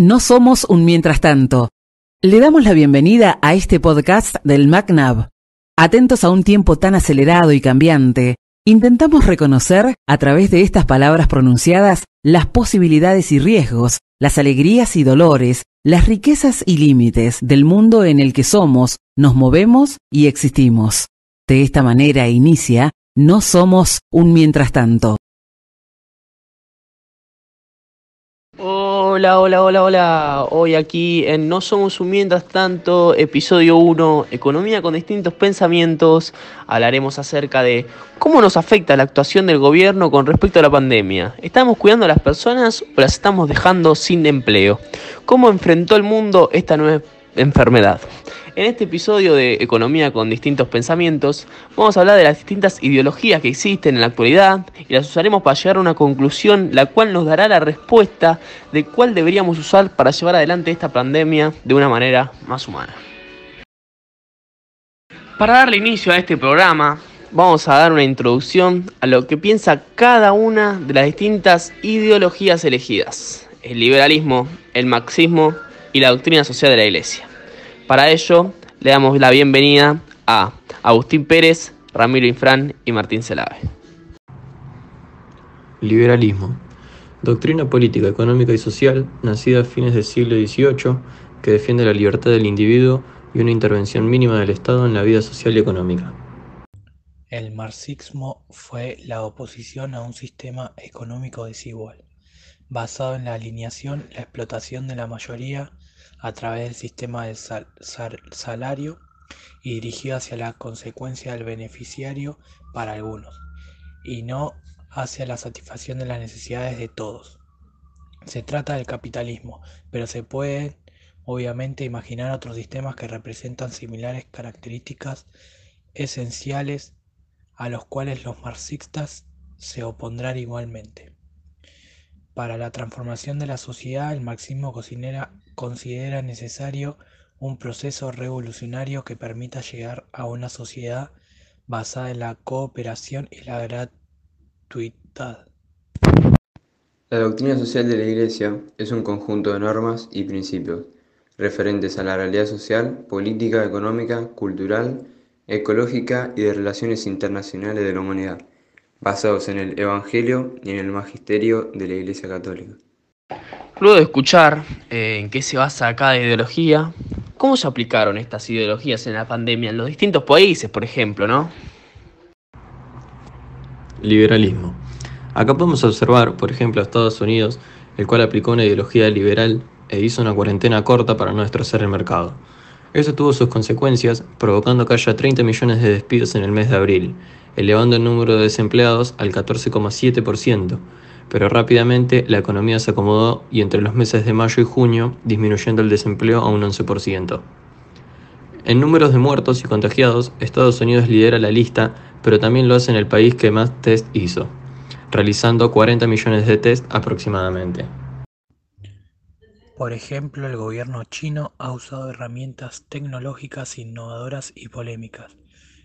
No somos un mientras tanto. Le damos la bienvenida a este podcast del MacNav. Atentos a un tiempo tan acelerado y cambiante, intentamos reconocer, a través de estas palabras pronunciadas, las posibilidades y riesgos, las alegrías y dolores, las riquezas y límites del mundo en el que somos, nos movemos y existimos. De esta manera inicia No somos un mientras tanto. Hola, hola, hola, hola. Hoy aquí en No Somos un Mientras Tanto, episodio 1, Economía con distintos pensamientos, hablaremos acerca de cómo nos afecta la actuación del gobierno con respecto a la pandemia. ¿Estamos cuidando a las personas o las estamos dejando sin empleo? ¿Cómo enfrentó el mundo esta nueva enfermedad? En este episodio de Economía con distintos pensamientos, vamos a hablar de las distintas ideologías que existen en la actualidad y las usaremos para llegar a una conclusión, la cual nos dará la respuesta de cuál deberíamos usar para llevar adelante esta pandemia de una manera más humana. Para darle inicio a este programa, vamos a dar una introducción a lo que piensa cada una de las distintas ideologías elegidas. El liberalismo, el marxismo y la doctrina social de la Iglesia. Para ello, le damos la bienvenida a Agustín Pérez, Ramiro Infran y Martín Celave. Liberalismo. Doctrina política, económica y social, nacida a fines del siglo XVIII, que defiende la libertad del individuo y una intervención mínima del Estado en la vida social y económica. El marxismo fue la oposición a un sistema económico desigual, basado en la alineación, la explotación de la mayoría a través del sistema de salario y dirigido hacia la consecuencia del beneficiario para algunos, y no hacia la satisfacción de las necesidades de todos. Se trata del capitalismo, pero se pueden obviamente imaginar otros sistemas que representan similares características esenciales a los cuales los marxistas se opondrán igualmente. Para la transformación de la sociedad, el marxismo cocinera considera necesario un proceso revolucionario que permita llegar a una sociedad basada en la cooperación y la gratuidad. La doctrina social de la Iglesia es un conjunto de normas y principios referentes a la realidad social, política, económica, cultural, ecológica y de relaciones internacionales de la humanidad, basados en el Evangelio y en el Magisterio de la Iglesia Católica. Luego de escuchar eh, en qué se basa cada ideología, ¿cómo se aplicaron estas ideologías en la pandemia en los distintos países, por ejemplo, no? Liberalismo. Acá podemos observar, por ejemplo, a Estados Unidos, el cual aplicó una ideología liberal e hizo una cuarentena corta para no destrozar el mercado. Eso tuvo sus consecuencias, provocando que haya 30 millones de despidos en el mes de abril, elevando el número de desempleados al 14,7%, pero rápidamente la economía se acomodó y entre los meses de mayo y junio disminuyendo el desempleo a un 11%. En números de muertos y contagiados, Estados Unidos lidera la lista, pero también lo hace en el país que más test hizo, realizando 40 millones de test aproximadamente. Por ejemplo, el gobierno chino ha usado herramientas tecnológicas innovadoras y polémicas,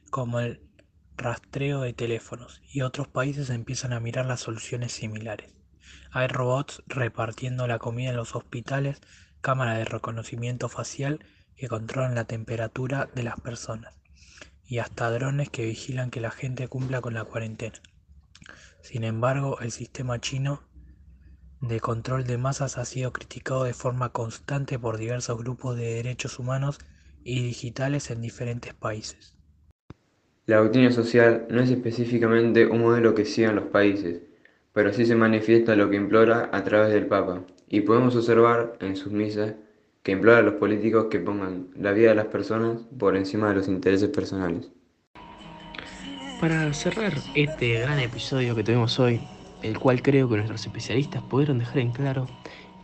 como el rastreo de teléfonos, y otros países empiezan a mirar las soluciones similares. Hay robots repartiendo la comida en los hospitales, cámaras de reconocimiento facial que controlan la temperatura de las personas, y hasta drones que vigilan que la gente cumpla con la cuarentena. Sin embargo, el sistema chino de control de masas ha sido criticado de forma constante por diversos grupos de derechos humanos y digitales en diferentes países. La doctrina social no es específicamente un modelo que sigan los países, pero sí se manifiesta lo que implora a través del Papa, y podemos observar en sus misas que implora a los políticos que pongan la vida de las personas por encima de los intereses personales. Para cerrar este gran episodio que tuvimos hoy, el cual creo que nuestros especialistas pudieron dejar en claro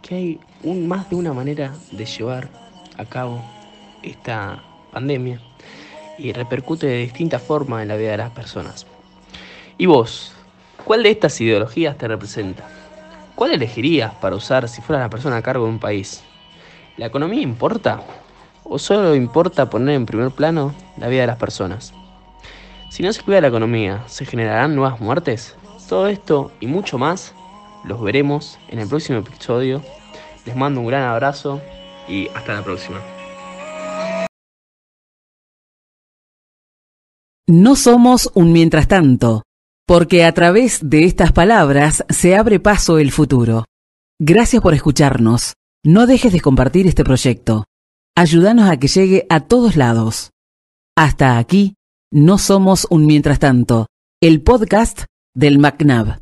que hay un, más de una manera de llevar a cabo esta pandemia y repercute de distintas formas en la vida de las personas. ¿Y vos? ¿Cuál de estas ideologías te representa? ¿Cuál elegirías para usar si fueras la persona a cargo de un país? ¿La economía importa? ¿O solo importa poner en primer plano la vida de las personas? Si no se cuida la economía, ¿se generarán nuevas muertes? Todo esto y mucho más los veremos en el próximo episodio Les mando un gran abrazo y hasta la próxima. No somos un mientras tanto, porque a través de estas palabras se abre paso el futuro. Gracias por escucharnos. No dejes de compartir este proyecto. Ayúdanos a que llegue a todos lados. Hasta aquí, No somos un mientras tanto, el podcast del MacNav.